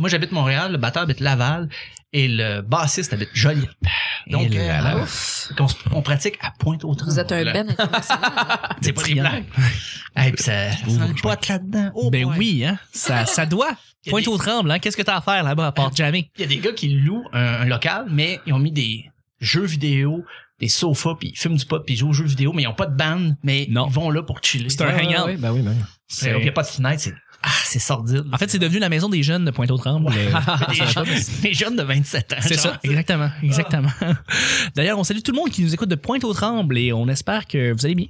moi j'habite Montréal, le batteur habite Laval et le bassiste habite Joliette. Donc, euh, là, s- on, pratique à pointe au Vous êtes un ben international. C'est pas des blagues. Hey, puis ça, ça sent le pote là-dedans. Oh ben oui, hein. Ça, ça doit. Pointe des- au tremble, hein. Qu'est-ce que t'as à faire là-bas à part jammer? Il y a des gars qui louent un, un local, mais ils ont mis des jeux vidéo, des sofas, puis ils fument du pot, puis ils jouent aux jeux vidéo, mais ils ont pas de band, mais Non. ils vont là pour chiller. C'est un hangout. Oui, ben oui, ben oui. C'est- Il y a pas de fenêtre, c'est ah, c'est sordide. En fait, c'est devenu la maison des jeunes de Pointe-aux-Trembles. pas, mais jeunes, de 27 ans. C'est ça, exactement, exactement. D'ailleurs, on salue tout le monde qui nous écoute de Pointe-aux-Trembles et on espère que vous allez bien.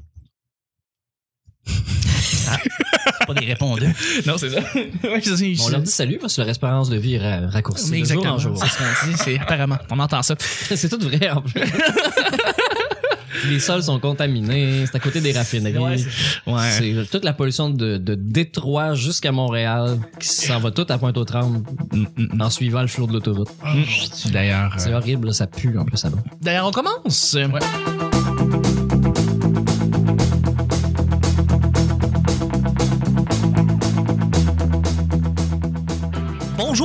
C'est pas des répondeurs. Non, c'est ça. ouais, c'est ça. Bon, on leur dit salut parce que leur espérance de vie est ra- raccourcie Mais de jour exactement. en jour. C'est ce qu'on dit, c'est apparemment. On entend ça. c'est tout vrai en plus. Les sols sont contaminés, c'est à côté des raffineries. Ouais, c'est- Ouais. c'est toute la pollution de, de Détroit jusqu'à Montréal qui s'en va tout à Pointe-aux-Trembles en suivant le flot de l'autoroute. D'ailleurs, C'est euh, horrible, là, ça pue en plus là-bas. d'ailleurs, on commence.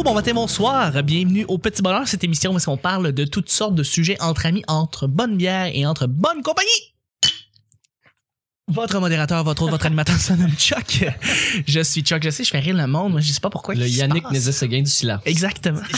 Bon matin, bonsoir. Bienvenue au Petit Bonheur, cette émission où est-ce qu'on parle de toutes sortes de sujets entre amis, entre bonne bière et entre bonne compagnie. Votre modérateur, votre autre, votre animateur se nomme Chuck. Je suis Chuck, je sais, je fais rire le monde, moi je sais pas pourquoi. Le Yannick passe. Nézet-Séguin du Silla. Exactement.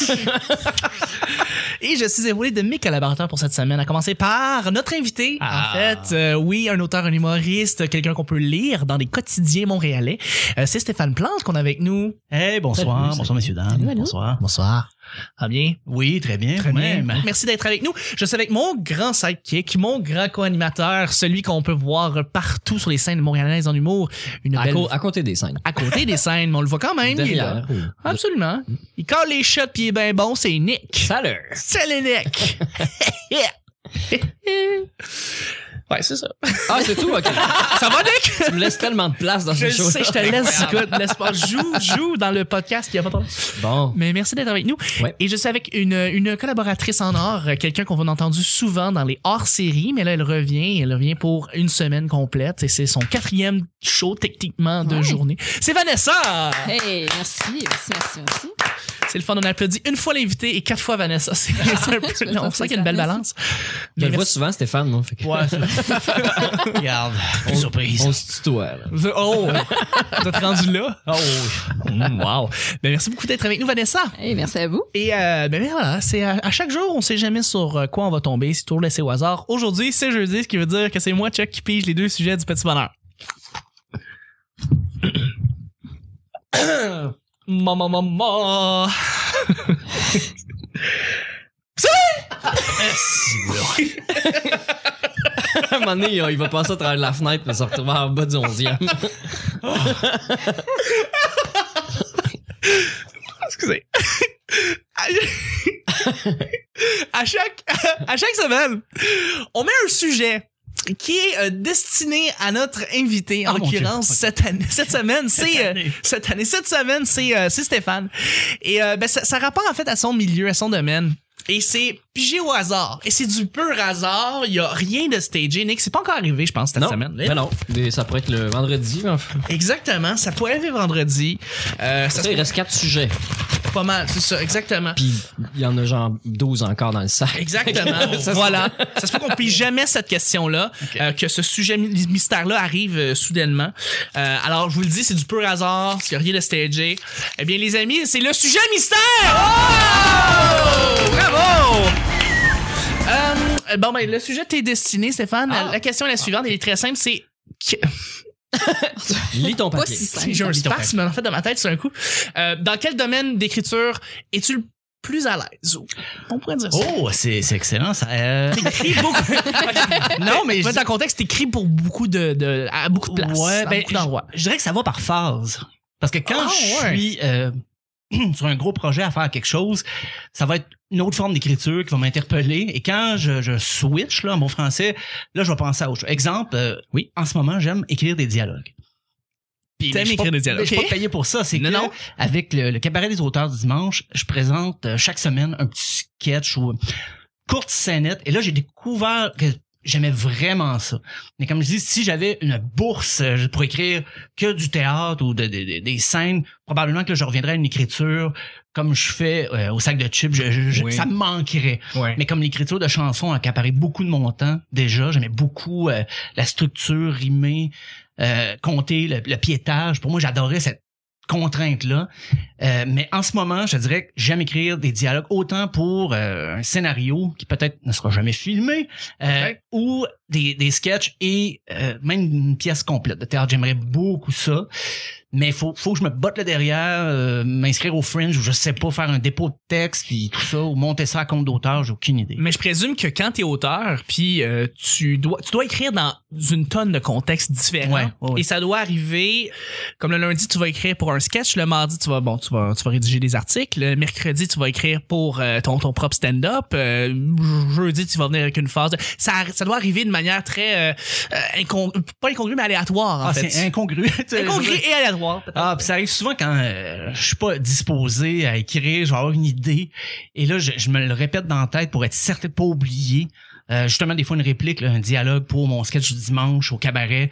Et je suis épaulé de mes collaborateurs pour cette semaine, à commencer par notre invité. Ah. En fait, euh, oui, un auteur, un humoriste, quelqu'un qu'on peut lire dans des quotidiens montréalais. Euh, c'est Stéphane Plante qu'on a avec nous. Hey, bonsoir, Salut, bonsoir messieurs dames. Bonsoir. Bonsoir. Ah bien? Oui, très bien. Très bien. Merci d'être avec nous. Je suis avec mon grand sidekick, mon grand co-animateur, celui qu'on peut voir partout sur les scènes montréalaises en humour. Une À, belle... à côté des scènes. À côté des scènes, mais on le voit quand même. il est là. Absolument. Il colle les shots puis il est bien bon, c'est Nick. Salut! Salut Nick! ouais, c'est ça. Ah, c'est tout, ok. Ça va, Nick? tu me laisses tellement de place dans Je ce show. sais, je te laisse, écoute, laisse pas. Joue, joue dans le podcast, il y a pas de problème. Bon. Mais merci d'être avec nous. Ouais. Et je suis avec une, une collaboratrice en or, quelqu'un qu'on a entendu souvent dans les hors-séries, mais là, elle revient, elle revient pour une semaine complète et c'est son quatrième show, techniquement, de Ouais. journée. C'est Vanessa! Hey, merci, merci, merci, merci. C'est le fun, on applaudit une fois l'invité et quatre fois Vanessa. C'est un peu long. On sent qu'il y a une belle balance. Je le vois souvent, Stéphane, moi. Ouais, c'est- Regarde, plus surprise. on se tutoie, là. Vous- Oh! Vous êtes rendu là? Oh! Mm, wow! Ben, merci beaucoup d'être avec nous, Vanessa. Hey, merci à vous. Et euh, ben, voilà, c'est à, à chaque jour, on sait jamais sur euh, quoi on va tomber, c'est toujours laissé au hasard. Aujourd'hui, c'est jeudi, ce qui veut dire que c'est moi, Chuck, qui pige les deux sujets du petit bonheur. Maman, maman. À un moment donné, il il va passer à travers la fenêtre et se retrouver en bas du 11e. Excusez. à chaque à chaque semaine, on met un sujet qui est euh, destiné à notre invité en Dieu. l'occurrence cette année cette semaine c'est euh, année. cette année cette semaine c'est euh, c'est Stéphane et euh, ben ça, ça rapporte en fait à son milieu à son domaine et c'est pigé au hasard et c'est du pur hasard il y a rien de stagé Nick c'est pas encore arrivé je pense cette non, semaine ben non. Ça pourrait être le vendredi. mais exactement ça pourrait arriver vendredi euh, ça Ça, se il reste quatre sujets. pas mal c'est ça exactement Puis il y en a genre 12 encore dans le sac. Exactement. Ça, voilà. Ça se peut qu'on plie jamais cette question-là, euh, que ce sujet mystère-là arrive euh, soudainement. Euh, alors, je vous le dis, c'est du pur hasard, il n'y a rien de stagé. Eh bien, les amis, c'est le sujet mystère! Oh! Bravo! Euh, bon, ben, le sujet t'est destiné, Stéphane. Ah. La question est la suivante, elle est très simple, c'est... que- Lis ton papier. si. J'ai un Lis ton spasme, en fait, dans ma tête, c'est un coup. Euh, dans quel domaine d'écriture es-tu le plus à l'aise? On pourrait dire ça. Oh, c'est c'est excellent ça. Euh, T'écris beaucoup. non, mais mettre en contexte, t'écris pour beaucoup de, de, à beaucoup de places. Ouais, à ben, beaucoup d'endroits. je dirais que ça va par phase. Parce que quand Ah, je ouais. suis euh, sur un gros projet à faire quelque chose, ça va être une autre forme d'écriture qui va m'interpeller. Et quand je, je switch là, en bon français, là, je vais penser à autre chose. Exemple, euh, oui, en ce moment, j'aime écrire des dialogues. Puis, T'aimes écrire pas- des dialogues, Je suis pas payé pour ça. C'est Non, que non. avec le, le cabaret des auteurs du dimanche, je présente euh, chaque semaine un petit sketch ou courte scénette. Et là, j'ai découvert que j'aimais vraiment ça. Mais comme je dis, si j'avais une bourse euh, pour écrire que du théâtre ou de- de- de- des scènes, probablement que je reviendrais à une écriture comme je fais euh, au sac de chips. Je- je- je- Oui. Ça me manquerait. Mais comme l'écriture de chansons a accaparé beaucoup de mon temps déjà, j'aimais beaucoup euh, la structure, rimer, euh, compter, le, le piétage. Pour moi, j'adorais cette contrainte-là. Euh, mais en ce moment, je dirais que j'aime écrire des dialogues autant pour euh, un scénario qui peut-être ne sera jamais filmé euh, Ouais. ou des, des sketchs et euh, même une pièce complète de théâtre. J'aimerais beaucoup ça. Mais faut faut que je me botte là derrière, euh, m'inscrire au Fringe ou je sais pas faire un dépôt de texte puis tout ça ou monter ça à compte d'auteur, j'ai aucune idée. Mais je présume que quand t'es auteur, puis euh, tu dois tu dois écrire dans une tonne de contextes différents, Ouais, ouais, ouais. et ça doit arriver comme le lundi tu vas écrire pour un sketch, le mardi tu vas bon tu vas tu vas rédiger des articles, le mercredi tu vas écrire pour ton ton propre stand-up, jeudi tu vas venir avec une phase. de- ça ça doit arriver de manière très euh, euh, pas incongrue mais aléatoire en Ah, fait. c'est incongru. Incongru et aléatoire. Ah, puis ça arrive souvent quand euh, je suis pas disposé à écrire, je vais avoir une idée et là je, je me le répète dans la tête pour être certain de pas oublier. Euh, justement des fois une réplique, là, un dialogue pour mon sketch du dimanche au cabaret.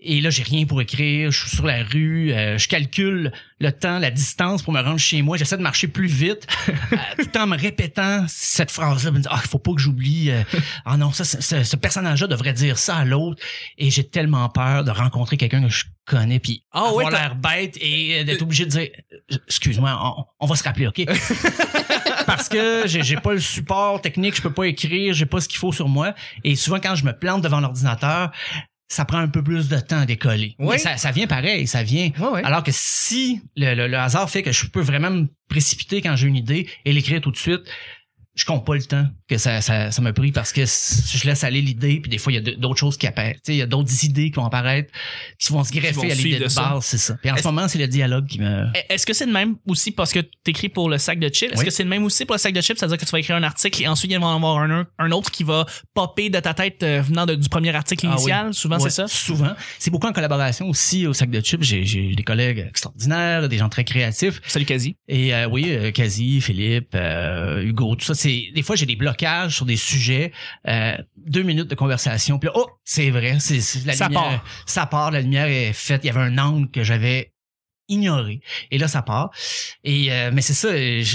Et là j'ai rien pour écrire, je suis sur la rue, euh, je calcule le temps, la distance pour me rendre chez moi, j'essaie de marcher plus vite euh, tout en me répétant cette phrase-là, me dire ah il faut pas que j'oublie, euh, ah non ça c'est- ce, ce personnage-là devrait dire ça à l'autre. Et j'ai tellement peur de rencontrer quelqu'un que je connais puis Ah ouais, avoir l'air bête et d'être obligé de dire euh, excuse-moi on, on va se rappeler ok? parce que j'ai j'ai pas le support technique je peux pas écrire j'ai pas ce qu'il faut sur moi. Et souvent quand je me plante devant l'ordinateur ça prend un peu plus de temps à décoller. Oui. Ça, ça vient pareil ça vient. Alors que si le, le- le hasard fait que je peux vraiment me précipiter quand j'ai une idée et l'écrire tout de suite je compte pas le temps que ça, ça, ça m'a pris parce que je laisse aller l'idée puis des fois il y a d'autres choses qui apparaissent Tu sais, il y a d'autres idées qui vont apparaître qui vont se greffer à l'idée de base c'est ça puis en ce moment c'est le dialogue qui me Est-ce que c'est le même aussi parce que t'écris pour le sac de chips? Est-ce Oui. que c'est le même aussi pour le sac de chips? C'est-à-dire que tu vas écrire un article et ensuite il va y en avoir un, un autre qui va popper de ta tête euh, venant de- du premier article Ah oui. initial? Souvent, c'est ça? Souvent. C'est beaucoup en collaboration aussi au sac de chips. J'ai, des collègues extraordinaires, des gens très créatifs. Salut, Quasi. Et euh, oui, euh, Kazi, Philippe, euh, Hugo, tout ça. C'est des fois j'ai des blocages sur des sujets. euh, deux minutes de conversation. Puis là, oh, c'est vrai, c'est, c'est la Ça lumière. part. Ça part. La lumière est faite. Il y avait un angle que j'avais ignoré. Et là, ça part. Et euh, mais c'est ça.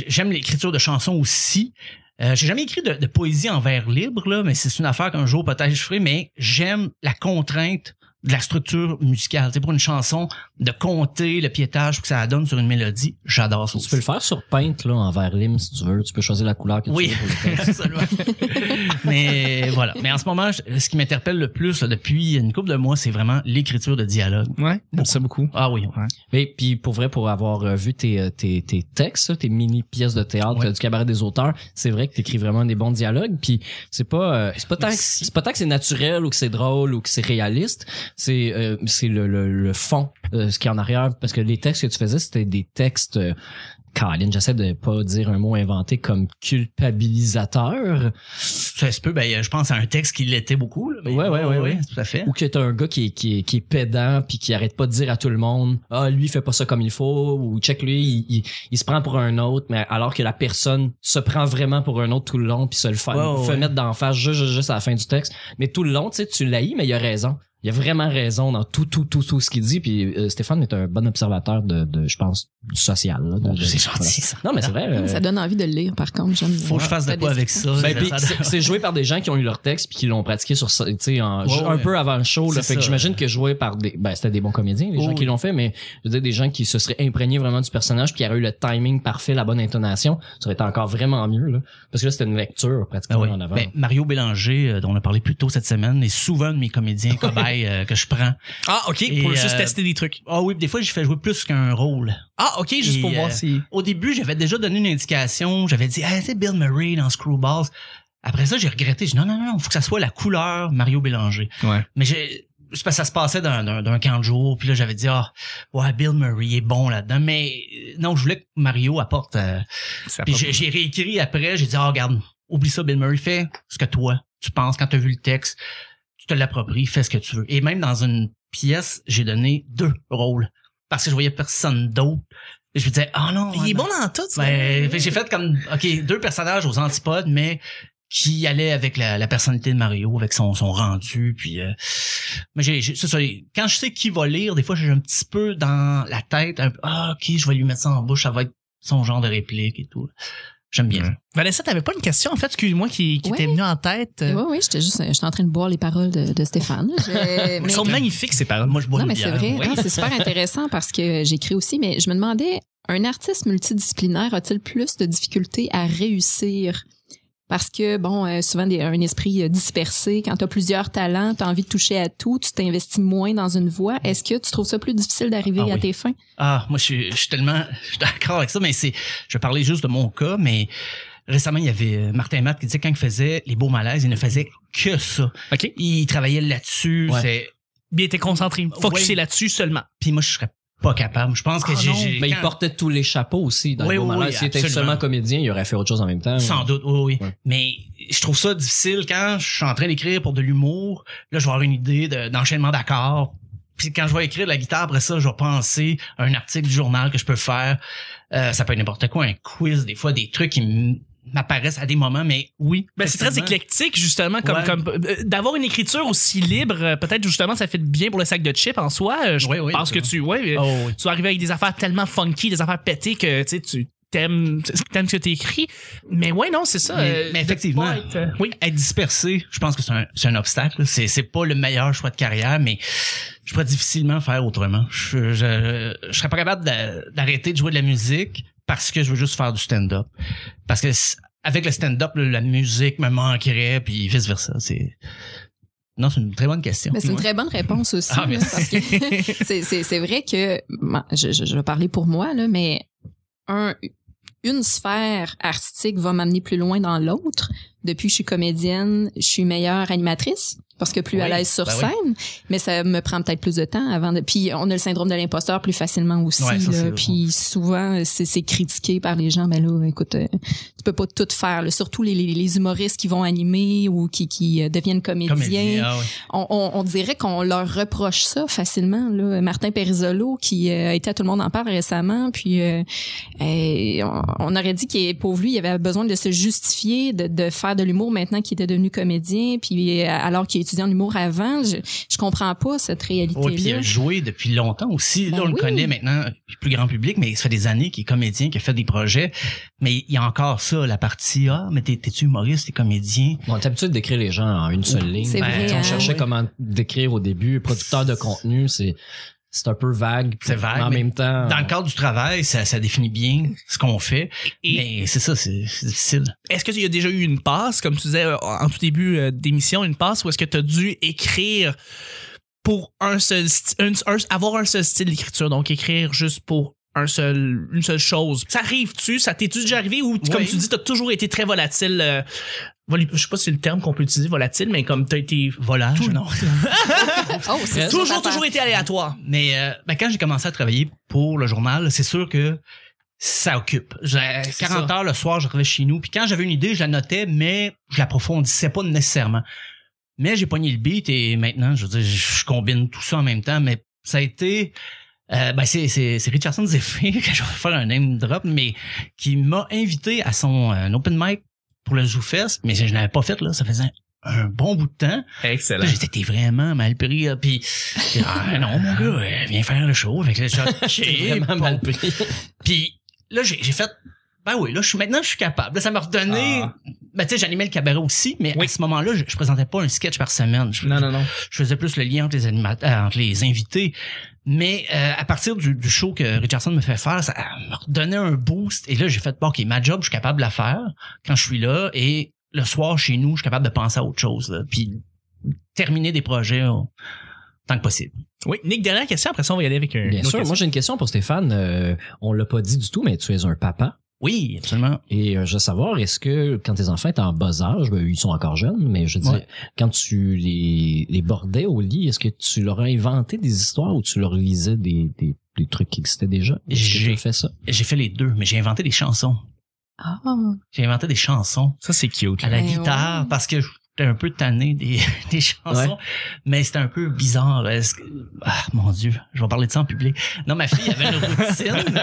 J'aime l'écriture de chansons aussi. Euh, j'ai jamais écrit de, de poésie en vers libre, là, mais c'est une affaire qu'un jour peut-être je ferai, mais j'aime la contrainte de la structure musicale. Tu sais, pour une chanson, de compter le piétage pour que ça donne sur une mélodie, j'adore ça Tu peux le faire sur Paint, là, en vert lime, si tu veux. Tu peux choisir la couleur que tu Oui, veux absolument. mais voilà. Mais en ce moment, je- ce qui m'interpelle le plus là, depuis une couple de mois, c'est vraiment l'écriture de dialogue. Ouais, j'aime ça beaucoup. Ah oui. Mais puis pour vrai, pour avoir euh, vu tes, euh, tes, tes textes, tes mini pièces de théâtre Ouais. euh, du cabaret des auteurs, c'est vrai que t'écris vraiment des bons dialogues. Puis c'est pas euh, c'est pas tant que, c'est pas tant que c'est naturel ou que c'est drôle ou que c'est réaliste. C'est euh, c'est le, le, le fond, euh, ce qui est en arrière, parce que les textes que tu faisais, c'était des textes. Euh, Caroline, j'essaie de pas dire un mot inventé comme culpabilisateur Ça se peut, ben, je pense à un texte qui l'était beaucoup. Là, mais- Ouais, ouais, ouais, ouais. Tout à fait. ou que t'as un gars qui est, qui est, qui est pédant puis qui arrête pas de dire à tout le monde ah lui il fait pas ça comme il faut ou check lui il, il, il se prend pour un autre mais alors que la personne se prend vraiment pour un autre tout le long puis se le fait, Ouais, ouais, fait mettre d'en face juste, juste, juste à la fin du texte mais tout le long tu sais tu l'haïs mais il a raison il a vraiment raison dans tout tout tout tout ce qu'il dit puis euh, Stéphane est un bon observateur de, de je pense du social de- c'est gentil, ça. non mais c'est vrai euh, Ça donne envie de le lire, par contre. J'aime Faut que je fasse de quoi avec ça. Ben, c'est- joué par des gens qui ont eu leur texte puis qui l'ont pratiqué sur ça, tu sais en- Ouais, un ouais. peu avant le show là fait que j'imagine que joué par des ben c'était des bons comédiens les Oh, gens qui l'ont fait mais je veux dire des gens qui se seraient imprégnés vraiment du personnage puis qui auraient eu le timing parfait la bonne intonation ça aurait été encore vraiment mieux là parce que là c'était une lecture Ah pratiquement oui. en avant Ben, Mario Bélanger, euh, dont on a parlé plus tôt cette semaine, est souvent de mes comédiens cobayes euh, que je prends. Ah, ok, Et, pour juste euh, tester des trucs. Ah oui, des fois, j'ai fait jouer plus qu'un rôle. Ah, ok, juste Et, pour voir euh, si. Au début, j'avais déjà donné une indication. J'avais dit, ah, c'est Bill Murray dans Screwballs. Après ça, j'ai regretté. J'ai dit, non, non, non, faut que ça soit la couleur Mario Bélanger. Ouais. Mais j'ai, c'est parce que ça se passait d'un, d'un, d'un camp de jour. Puis là, j'avais dit, ah, ouais, Bill Murray est bon là-dedans. Mais non, je voulais que Mario apporte. euh, puis j'ai, j'ai réécrit après. J'ai dit, ah, regarde, oublie ça, Bill Murray. Fais ce que toi, tu penses quand tu as vu le texte. Tu te l'appropries, fais ce que tu veux. Et même dans une pièce, j'ai donné deux rôles. Parce que je voyais personne d'autre. Et je me disais, ah non. Il est non. bon dans tout, ça. Ben, j'ai fait comme, OK, deux personnages aux antipodes, mais qui allait avec la, la personnalité de Mario, avec son, son rendu, puis euh, mais j'ai, ça, quand je sais qui va lire, des fois j'ai un petit peu dans la tête, un peu, ah ok, je vais lui mettre ça en bouche, ça va être son genre de réplique et tout. J'aime bien. ça. Vanessa, t'avais pas une question, en fait, excuse-moi, qui, qui Ouais. t'est venue en tête. euh, Oui, oui, j'étais juste, j'étais en train de boire les paroles de, de Stéphane. Mais- sont magnifiques, ces paroles. Moi je bois non, mais c'est vrai. Oui. Non, c'est super intéressant parce que j'écris aussi, mais je me demandais, un artiste multidisciplinaire a-t-il plus de difficultés à réussir? Parce que, bon, euh, souvent, des, un esprit euh, dispersé, quand tu as plusieurs talents, tu as envie de toucher à tout, tu t'investis moins dans une voie. Est-ce que tu trouves ça plus difficile d'arriver Ah à oui. tes fins? Ah, moi, je suis, je suis tellement d'accord avec ça, mais c'est, je vais parler juste de mon cas, mais récemment, il y avait euh, Martin Matt qui disait que quand il faisait les beaux malaises, il ne faisait que ça. OK. Il travaillait là-dessus, Ouais. c'est, Bien, t'es concentré, focusé Ouais. là-dessus seulement. puis moi, je serais pas capable. Je pense que Ah j'ai, Mais il portait tous les chapeaux aussi dans Oui, le oui, oui, S'il était seulement comédien, il aurait fait autre chose en même temps. Sans doute, oui, oui. Ouais. Mais je trouve ça difficile quand je suis en train d'écrire pour de l'humour. Là, je vais avoir une idée de- d'enchaînement d'accords. Puis quand je vais écrire de la guitare, après ça, je vais penser à un article du journal que je peux faire. Euh, ça peut être n'importe quoi, un quiz, des fois, des trucs qui m- m'apparaissent à des moments, mais oui. Ben, c'est très éclectique, justement, comme, Ouais. comme euh, d'avoir une écriture aussi libre, euh, peut-être justement, ça fait bien pour le sac de chips en soi. Euh, Je Oui, oui, pense que tu, ouais, Oh, oui. tu vas arriver avec des affaires tellement funky, des affaires pétées que tu sais, tu t'aimes, t'aimes ce que t'écris. Mais ouais, non, c'est ça. Mais- euh, effectivement. être, euh, oui. Être dispersé, je pense que c'est un, un obstacle. C'est, c'est pas le meilleur choix de carrière, mais je pourrais difficilement faire autrement. Je, je, je serais pas capable d'a- d'arrêter de jouer de la musique parce que je veux juste faire du stand-up. Parce que avec le stand-up, la musique me manquerait, puis vice versa. C'est non, c'est une très bonne question. Mais c'est une très bonne réponse aussi. Ah, c'est, c'est, c'est vrai que, bon, je, je, je vais parler pour moi, là, mais un, une sphère artistique va m'amener plus loin dans l'autre. Depuis que je suis comédienne, je suis meilleure animatrice parce que plus Oui, à l'aise sur ben oui. scène, mais ça me prend peut-être plus de temps avant de. Puis on a le syndrome de l'imposteur plus facilement aussi. Ouais, ça, là. c'est- puis souvent c'est, critiqué par les gens. Mais là, écoute, euh, tu peux pas tout faire. là. Surtout les, les, les humoristes qui vont animer ou qui, qui euh, deviennent comédiens Comédien, ah on, on, on dirait qu'on leur reproche ça facilement. Là. Martin Perisolo, qui euh, a été à Tout le monde en parle récemment, puis euh, euh, on, on aurait dit qu'il pour lui, il avait besoin de se justifier, de, de faire de l'humour maintenant qu'il était devenu comédien, puis alors qu'il étudiait en humour avant. Je, je comprends pas cette Ouais, puis il réalité-là. a joué depuis longtemps aussi. Là, Ben on le connaît maintenant, plus grand public, mais ça fait des années qu'il est comédien, qu'il a fait des projets. Mais il y a encore ça, la partie Ah, mais t'es- t'es-tu humoriste, t'es comédien? On est habitué de décrire les gens en une seule ligne. C'est Ben, vrai. on hein. cherchait comment décrire au début. Producteur de contenu, c'est c'est un peu vague. C'est vague, mais en mais même temps. Dans le cadre du travail, ça, ça définit bien ce qu'on fait. Et mais c'est ça, c'est difficile. est-ce que tu y a déjà eu une passe, comme tu disais euh, en tout début euh, d'émission, une passe, ou est-ce que tu as dû écrire pour un seul sti- un- un- avoir un seul style d'écriture, donc écrire juste pour un seul, une seule chose? Ça arrive-tu? Ça t'es-tu déjà arrivé ou, comme tu dis, t'as toujours été très volatile, euh, je sais pas si c'est le terme qu'on peut utiliser, volatile, mais comme t'as été Volage, Tout- non. Oh, c'est toujours, ça, toujours été aléatoire. Mais euh, ben, quand j'ai commencé à travailler pour le journal, c'est sûr que ça occupe. J'ai 40 ça. heures le soir, je revenais chez nous. Puis quand j'avais une idée, je la notais, mais je l'approfondissais pas nécessairement. Mais j'ai pogné le beat et maintenant, je veux dire, je combine tout ça en même temps. Mais ça a été... euh, ben c'est, c'est, c'est Richardson Zephyr, que je vais faire un name drop, mais qui m'a invité à son euh, open mic pour le ZooFest, mais je, je n'avais pas fait, là, ça faisait un bon bout de temps. Excellent. J'étais vraiment mal pris, là. Puis, ah, non, mon gars, euh, viens faire le show. Fait que là, j'ai vraiment mal pris. Puis là, j'ai fait, ben oui, là, je suis maintenant, je suis capable. Là, ça m'a redonné. Ah. Ben, tu sais, j'animais le cabaret aussi, mais Oui. à ce moment-là, je, je présentais pas un sketch par semaine. Je, non, non. je faisais plus le lien entre les animateurs, entre les invités. Mais euh, à partir du, du show que Richardson me fait faire, ça m'a redonné un boost. Et là, j'ai fait, bon, OK, ma job, je suis capable de la faire quand je suis là. Et le soir, chez nous, je suis capable de penser à autre chose. Là, puis terminer des projets tant que possible. Oui, Nick, dernière question, après ça, on va y aller avec un. Bien une autre sûr. Moi, j'ai une question pour Stéphane. Euh, on l'a pas dit du tout, mais tu es un papa. Oui, absolument. Et euh, je veux savoir, est-ce que quand tes enfants étaient en bas âge, ben, ils sont encore jeunes, mais je veux dire, Ouais. quand tu les, les bordais au lit, est-ce que tu leur as inventé des histoires ou tu leur lisais des, des, des trucs qui existaient déjà? J'ai- fait ça? J'ai fait les deux, mais j'ai inventé des chansons. Ah. J'ai inventé des chansons Ça, c'est cute. à la Ben guitare ouais. parce que j'étais un peu tanné des, des chansons, mais c'était un peu bizarre. Que- Ah, mon Dieu, je vais parler de ça en public. Non, ma fille avait une routine,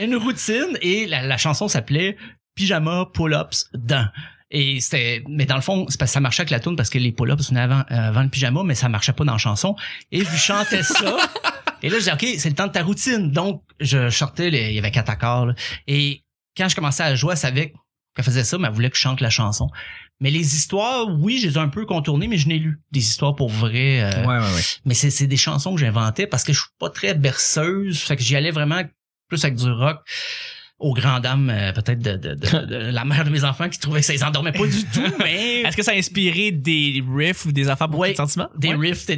une routine, et la, la chanson s'appelait Pyjama Pull-Ups Dans. Et c'était, mais dans le fond, c'est parce que ça marchait avec la tune parce que les pull-ups venaient avant, euh, avant le pyjama, mais ça marchait pas dans la chanson. Et je chantais ça. Et là, je dis, OK, c'est le temps de ta routine. Donc, je sortais, les- il y avait quatre accords. là. Et quand je commençais à jouer, elle savait qu'elle faisait ça, mais elle voulait que je chante la chanson. Mais les histoires, oui, je les ai un peu contournées, mais je n'ai lu des histoires pour vrai. euh, Ouais, ouais, ouais. mais c'est des chansons que j'inventais parce que je suis pas très berceuse. Fait que j'y allais vraiment plus avec du rock aux grandes dames, euh, peut-être de, de, de- de la mère de mes enfants qui trouvait que ça les endormait pas du tout, mais Est-ce que ça a inspiré des riffs ou des affaires pour Ouais. sentiments? des Ouais. riffs, t'as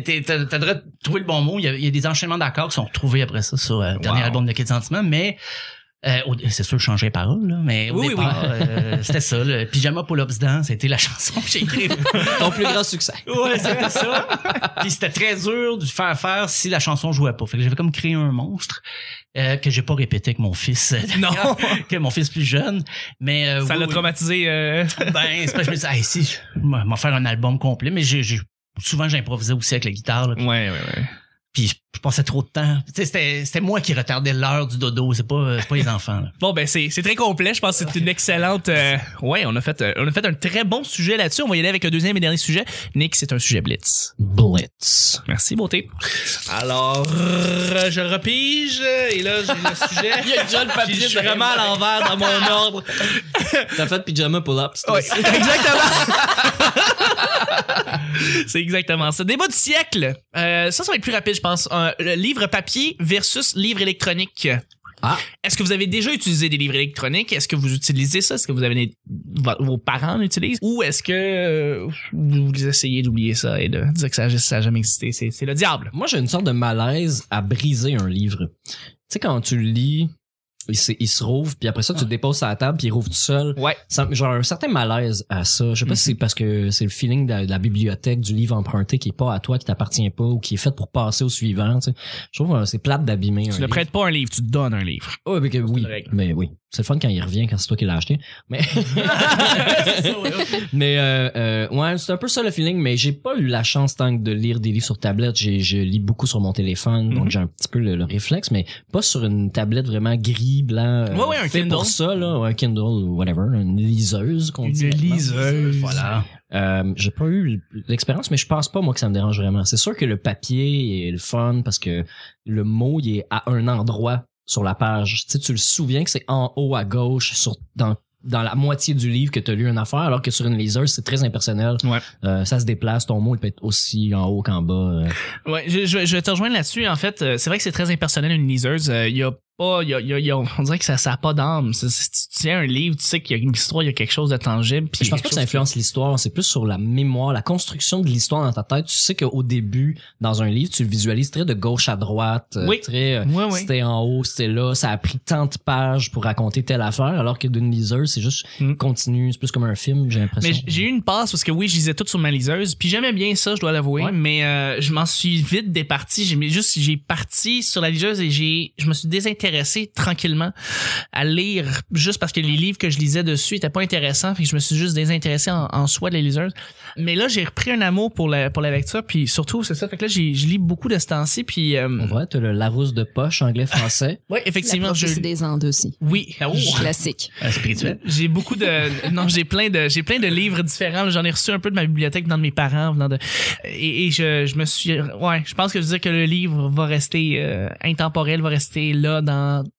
trouver le bon mot. Il y, a, il y a des enchaînements d'accords qui sont retrouvés après ça sur euh, le dernier Wow. album de Kid Sentiment, mais euh, c'est sûr, je changeais les paroles, là, mais au Oui, oui, départ, euh, c'était ça. Le Pyjama Pull-Ups Dance, c'était la chanson que j'ai écrite. Ton plus grand succès. Ouais, c'était ça. Puis c'était très dur de faire faire si la chanson jouait pas. Fait que j'avais comme créé un monstre euh, que j'ai pas répété avec mon fils. Non. que mon fils plus jeune. Mais Ça oui, l'a oui. traumatisé. Ben, c'est pas je me dis, hey, si, je vais faire un album complet. Mais j'ai, souvent j'improvisais aussi avec la guitare. là. Ouais, ouais, ouais. Puis je, passais trop de temps. Tu sais, c'était, c'était moi qui retardais l'heure du dodo. C'est pas, c'est pas les enfants. là. Bon ben c'est c'est très complet. Je pense que c'est une excellente. euh, ouais, on a fait euh, on a fait un très bon sujet là-dessus. On va y aller avec un deuxième et dernier sujet. Nick, c'est un sujet blitz. Blitz. Merci beauté. Alors je repige et là j'ai le sujet. Il y a déjà le Puis je suis vraiment à l'envers dans mon ordre. T'as fait pyjama pull-up. aussi. exactement. c'est exactement ça. Débat du siècle. Euh, ça, ça va être plus rapide, je pense. Un, le livre papier versus livre électronique. Ah. Est-ce que vous avez déjà utilisé des livres électroniques? Est-ce que vous utilisez ça? Est-ce que vous avez vos parents l'utilisent? Ou est-ce que euh, vous essayez d'oublier ça et de dire que ça, ça a jamais existé? C'est, le diable. Moi, j'ai une sorte de malaise à briser un livre. Tu sais, quand tu lis, il se, il se rouvre, puis après ça, tu le déposes sur la table, puis il rouvre tout seul. Ouais. Genre un certain malaise à ça. Je sais pas Mhm. si c'est parce que c'est le feeling de la, de la bibliothèque, du livre emprunté qui est pas à toi, qui t'appartient pas, ou qui est fait pour passer au suivant. Tu sais. Je trouve que c'est plate d'abîmer Tu ne prêtes pas un livre, tu te donnes un livre. Ouais, mais que oui, mais oui. C'est le fun quand il revient, quand c'est toi qui l'as acheté. Mais, mais euh, euh, ouais, c'est un peu ça le feeling. Mais j'ai pas eu la chance tant que de lire des livres sur tablette. J'ai, je lis beaucoup sur mon téléphone, Mhm. donc j'ai un petit peu le, le réflexe, mais pas sur une tablette vraiment gris, blanc. euh, Ouais, ouais, un fait Kindle. pour ça là, ou un Kindle ou whatever, une liseuse qu'on Une dit. maintenant. liseuse. Voilà. Euh, j'ai pas eu l'expérience, mais je pense pas moi que ça me dérange vraiment. C'est sûr que le papier est le fun parce que le mot il est à un endroit sur la page. Tu sais, tu le souviens que c'est en haut à gauche sur dans dans la moitié du livre que tu as lu une affaire, alors que sur une liseuse, c'est très impersonnel. Ouais. Euh, ça se déplace, ton mot il peut être aussi en haut qu'en bas. euh. Ouais, je, je, je vais te rejoindre là-dessus. En fait, euh, c'est vrai que c'est très impersonnel une liseuse. Euh, Il y a pas, y a, y a- y a- on dirait que ça, ça a pas d'âme. C'est- Tu tiens un livre, tu sais qu'il y a une histoire, il y a quelque chose de tangible. Puis je pense pas que ça influence l'histoire, c'est plus sur la mémoire, la construction de l'histoire dans ta tête. Tu sais qu'au début, dans un livre, tu le visualises très de gauche à droite, euh, Oui. très euh, c'était en haut, c'était là, ça a pris tant de pages pour raconter telle affaire, alors que d'une liseuse, c'est juste Mm. continu, c'est plus comme un film, j'ai l'impression. Mais j'ai eu une passe parce que oui, je lisais tout sur ma liseuse, puis j'aimais bien ça, je dois l'avouer, Ouais. mais euh, je m'en suis vite départi. J'ai juste j'ai parti sur la liseuse et j'ai je me suis désintéressé tranquillement à lire juste parce que les livres que je lisais dessus étaient pas intéressants, puis je me suis juste désintéressé en, en soi de la liseuse. Mais là, j'ai repris un amour pour la pour la lecture, puis surtout c'est ça fait que là je lis beaucoup de ce temps-ci, puis euh, On voit, t'as le Larousse de poche anglais-français. ouais, La effectivement, je prophétie des Andes aussi. oui, Classique. Euh, spirituel. J'ai beaucoup de non, j'ai plein de j'ai plein de livres différents. J'en ai reçu un peu de ma bibliothèque venant de mes parents, venant de et, et je, je me suis ouais, je pense que je veux dire que le livre va rester euh, intemporel, va rester là dans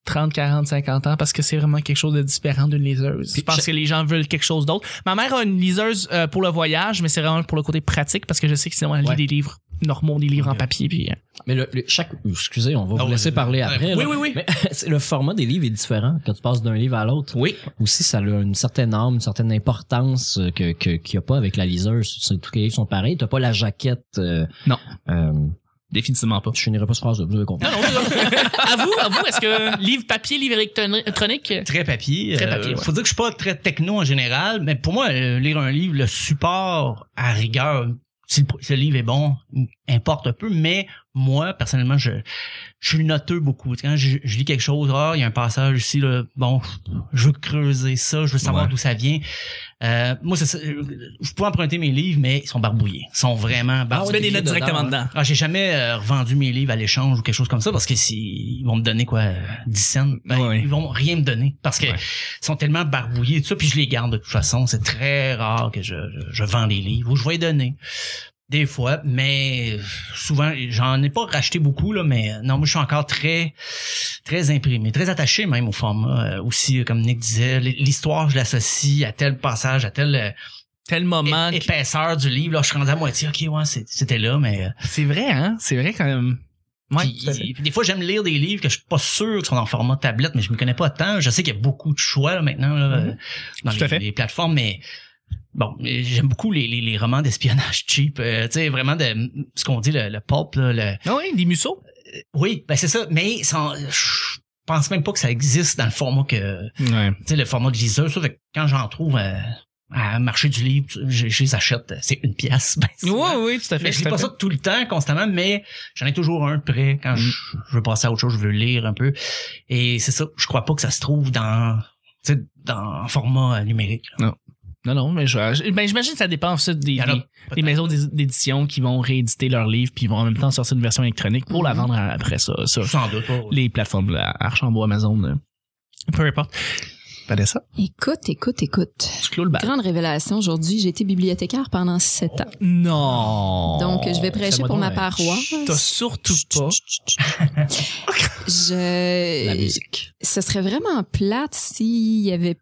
30, 40, 50 ans parce que c'est vraiment quelque chose de différent d'une liseuse. Puis je pense je- que les gens veulent quelque chose d'autre. Ma mère a une liseuse euh, pour le voyage, mais c'est vraiment pour le côté pratique parce que je sais que sinon elle lit Ouais. des livres normaux, des livres en papier puis euh, Mais le, le- chaque, excusez, on va Ah vous laisser parler après. Oui, là. oui, oui. Mais le format des livres est différent quand tu passes d'un livre à l'autre. Oui. Aussi, ça a une certaine âme, une certaine importance euh, que qu'il n'y a pas avec la liseuse. Tous les livres sont pareils. T'as pas la jaquette. Non. Euh, Définitivement pas. je finirai pas ce phrase-là, vous avez compris. Non, non, à vous, à vous, est-ce que livre papier, livre électronique Très papier. Très Euh, papier, ouais. Faut dire que je suis pas très techno en général, mais pour moi, euh, lire un livre, le support à rigueur, si le, si le livre est bon, importe un peu, mais moi, personnellement, je, je suis noteux beaucoup. Quand je, je lis quelque chose, ah, il y a un passage ici, là, bon, je veux creuser ça, je veux savoir Ouais. d'où ça vient. Euh, moi, c'est ça, je peux emprunter mes livres, mais ils sont barbouillés. Ils sont vraiment Tu barbouillés. mets des notes directement dedans. Ah, j'ai jamais euh, revendu mes livres à l'échange ou quelque chose comme ça parce que si ils vont me donner quoi euh, 10 cents, ben, Ouais. ils vont rien me donner parce que Ouais. ils sont tellement barbouillés et tout ça puis je les garde de toute façon, c'est très rare que je, je, je vends des livres ou je vais les donner. Des fois, mais souvent j'en ai pas racheté beaucoup là, mais euh, non, moi je suis encore très très imprimé, très attaché même au format Euh, aussi comme Nick disait, l'histoire je l'associe à tel passage, à tel euh, Tel moment. é- épaisseur du livre, là je suis rendu à moitié, OK, ouais, c'était là mais euh, C'est vrai, hein? C'est vrai quand même. Ouais. puis, puis des fois, j'aime lire des livres que je suis pas sûr qu'ils sont en format tablette, mais je me connais pas tant. Je sais qu'il y a beaucoup de choix là, maintenant là, euh, dans les plateformes, mais bon, j'aime beaucoup les, les, les romans d'espionnage cheap. euh, tu sais, vraiment de ce qu'on dit le, le pulp. Là, le, Ah oui, des museaux. oui, ben c'est ça. Mais sans, je pense même pas que ça existe dans le format que, Ouais. tu sais, le format de liseur. Ça fait que quand j'en trouve euh, à marché du livre, je, je les achète. euh, C'est une pièce. Ben, Oui, oui, tout à fait. Mais je lis pas fait. ça tout le temps, constamment, mais j'en ai toujours un de prêt quand je, je veux passer à autre chose, je veux lire un peu. Et c'est ça, je crois pas que ça se trouve dans, tu sais, dans en format euh, numérique. là. Non, non, mais je, ben, j'imagine que ça dépend aussi des, des- des maisons d'é- d'édition qui vont rééditer leurs livres puis vont en même temps sortir une version électronique pour la Mhm. vendre après ça. ça. Sans doute. pas. Les plateformes, là, Archambault, Amazon, euh, peu importe. Vanessa, Écoute, écoute, écoute. tu clôt le bal. Grande révélation aujourd'hui, j'ai été bibliothécaire pendant sept ans. Non. Donc, je vais prêcher pour ma paroisse. T'as surtout pas. Je... La musique. Ce serait vraiment plate s'il y avait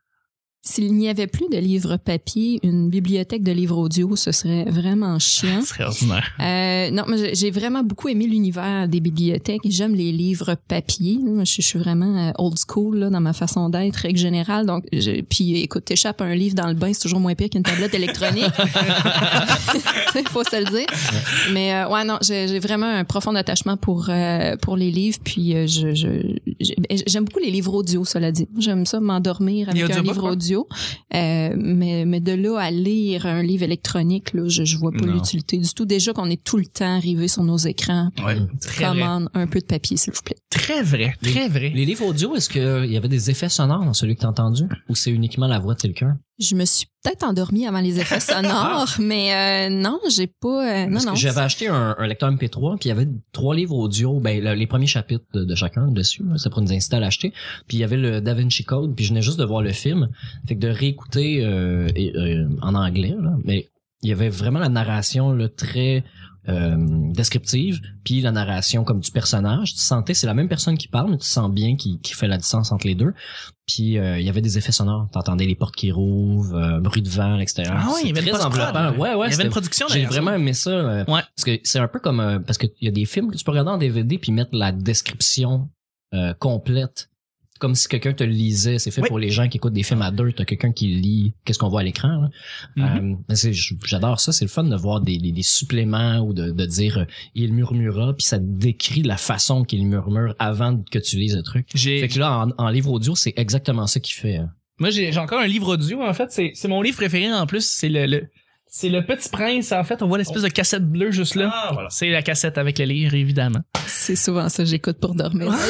s'il n'y avait plus de livres papier, une bibliothèque de livres audio, ce serait vraiment chiant. Ce serait ordinaire. Euh, non, mais j'ai- vraiment beaucoup aimé l'univers des bibliothèques. J'aime les livres papier. Je, suis vraiment euh, old school là, dans ma façon d'être, règle générale. Donc, je, puis écoute, t'échappes un livre dans le bain, c'est toujours moins pire qu'une tablette électronique. Il faut se le dire. Mais euh, ouais, non, j'ai vraiment un profond attachement pour euh, pour les livres. Puis euh, je je- j'ai- j'aime beaucoup les livres audio, cela dit. J'aime ça m'endormir avec un livre ouais. Audio. Euh, mais mais de là à lire un livre électronique, là, je je vois pas l'utilité du tout. Déjà qu'on est tout le temps arrivé sur nos écrans. Ouais. Très vrai. Commande un peu de papier, s'il vous plaît. Très vrai. Très vrai. Les livres audio, est-ce qu'il y avait des effets sonores dans celui que t'as entendu? Ou c'est uniquement la voix de quelqu'un? Je me suis peut-être endormie avant les effets sonores, mais euh, non, j'ai pas. euh, non, non. j'avais acheté un, un lecteur MP3, puis il y avait trois livres audio, ben le- les premiers chapitres de, de chacun dessus, là, c'était pour nous inciter à l'acheter. Puis il y avait le Da Vinci Code, puis je venais juste de voir le film, fait que de réécouter euh, et, euh, en anglais, là, mais il y avait vraiment la narration là, très euh, descriptive, puis la narration comme du personnage. Tu sentais, c'est la même personne qui parle, mais tu sens bien qui, qui fait la distance entre les deux. Puis euh, il y avait des effets sonores. T'entendais les portes qui rouvrent, euh, bruit de vent à l'extérieur. Ah ouais, il y avait très enveloppant. Ouais, ouais. Il y avait une production J'ai vraiment aimé ça. euh, Ouais. Parce que c'est un peu comme euh, parce que il y a des films que tu peux regarder en DVD puis mettre la description euh, complète comme si quelqu'un te le lisait. C'est fait Oui. pour les gens qui écoutent des films à deux. T'as quelqu'un qui lit qu'est-ce qu'on voit à l'écran. Mhm. Euh, J'adore ça. C'est le fun de voir des, des, des suppléments ou de, de dire euh, il murmura puis ça décrit la façon qu'il murmure avant que tu lises le truc. J'ai, Fait que là, en, en livre audio, c'est exactement ça qu'il fait. hein. Moi, j'ai encore un livre audio. En fait, c'est c'est mon livre préféré en plus. C'est le, le c'est le Petit Prince. En fait, on voit l'espèce de cassette bleue juste là. Ah, voilà. C'est la cassette avec le livre, évidemment. C'est souvent ça que j'écoute pour dormir.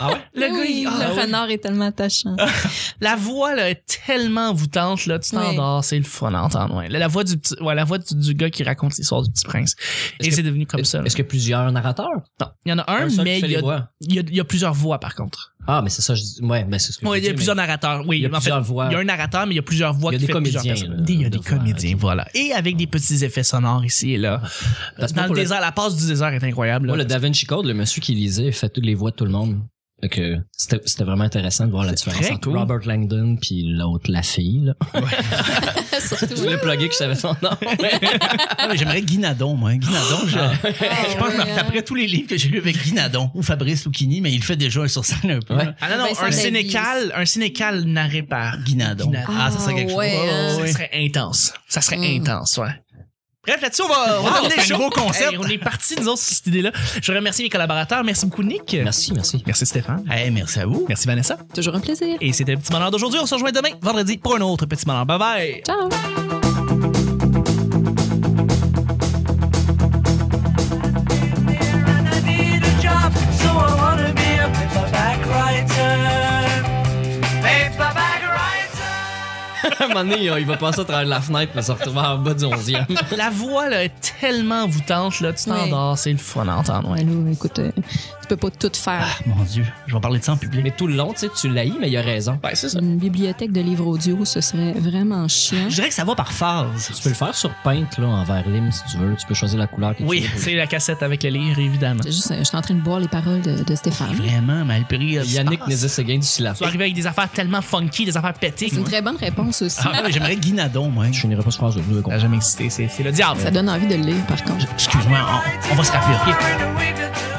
Ah ouais? Le gars, Oui, il- ah, le oui. renard est tellement attachant. La voix là, est tellement envoûtante là, tu t'endors, c'est le fun à entendre. Ouais. La, voix du petit, ouais, la voix du, du gars qui raconte l'histoire du Petit Prince. Et Est-ce que- c'est devenu comme ça. là. Est-ce qu'il y a plusieurs narrateurs? Non, il y en a un, mais fait il y, les a, voix. il, y a, il y a plusieurs voix par contre. Ah, mais c'est ça. Je dis, ouais, ben c'est ce que je Ouais, il y a dire, plusieurs mais- narrateurs. Oui, Il y a en fait, plusieurs voix. Il y a un narrateur, mais il y a plusieurs voix Il y a qui des comédiens, là, Il y a de des comédiens, voilà. Et avec des petits effets sonores ici et là. Parce Dans le désert, la passe du désert est incroyable. là. Le Da Vinci Code, le monsieur qui lisait, fait toutes les voix de tout le monde. Fait que c'était c'était vraiment intéressant de voir la différence entre cool. Robert Langdon puis l'autre, la fille. Là. Surtout, Je voulais plugger que je savais son nom. Ah, mais j'aimerais Guinadon, moi. Guinadon, je, je pense que je me retaperais tous les livres que j'ai lus avec Guinadon ou Fabrice Lucchini, mais il fait déjà un sur scène un peu. Ouais. Ah non, non, Vincent un sénécal, un sénécal narré par Guinadon. Guinadon. Ah, ça serait quelque ouais, chose. hein. Ça serait intense. Ça serait Mm. intense, ouais. Bref, là-dessus, on va, on va Wow, le un nouveau concept. Hey, on est parti, nous autres, sur cette idée-là. Je remercie mes collaborateurs. Merci beaucoup, Nick. Merci, merci. Merci, Stéphane. Hey, merci à vous. Merci, Vanessa. Toujours un plaisir. Et c'était le petit bonheur d'aujourd'hui. On se rejoint demain, vendredi, pour un autre petit bonheur. Bye bye. Ciao! À un moment donné, il va passer à travers la fenêtre pour se retrouver en bas du 11e. La voix là, est tellement envoûtante, là, tu t'endors, c'est le fun à entendre. Ouais. Écoute, euh, tu peux pas tout faire. Ah, mon Dieu, je vais parler de ça en public. Mais tout le long, tu sais, tu l'haïs, mais il a raison. Ouais, c'est ça. Une bibliothèque de livres audio, ce serait vraiment chiant. Je dirais que ça va par phase. Tu peux le faire sur Paint, là, en vert lime, si tu veux. Tu peux choisir la couleur que Oui, tu veux. C'est la cassette avec le livre, évidemment. C'est juste, euh, je suis en train de boire les paroles de, de Stéphane. Vraiment mal pris. euh, Yannick passe. Nézet-Séguin du Silas. Tu vas arriver avec des affaires tellement funky, des affaires pétées. C'est une très bonne réponse aussi. Ah, j'aimerais Guinadon, moi. Je finirai pas de nous. Ça n'a jamais existé, c'est le diable. Ça donne envie de le lire, par contre. Excuse-moi, on, on va se rappeler, OK?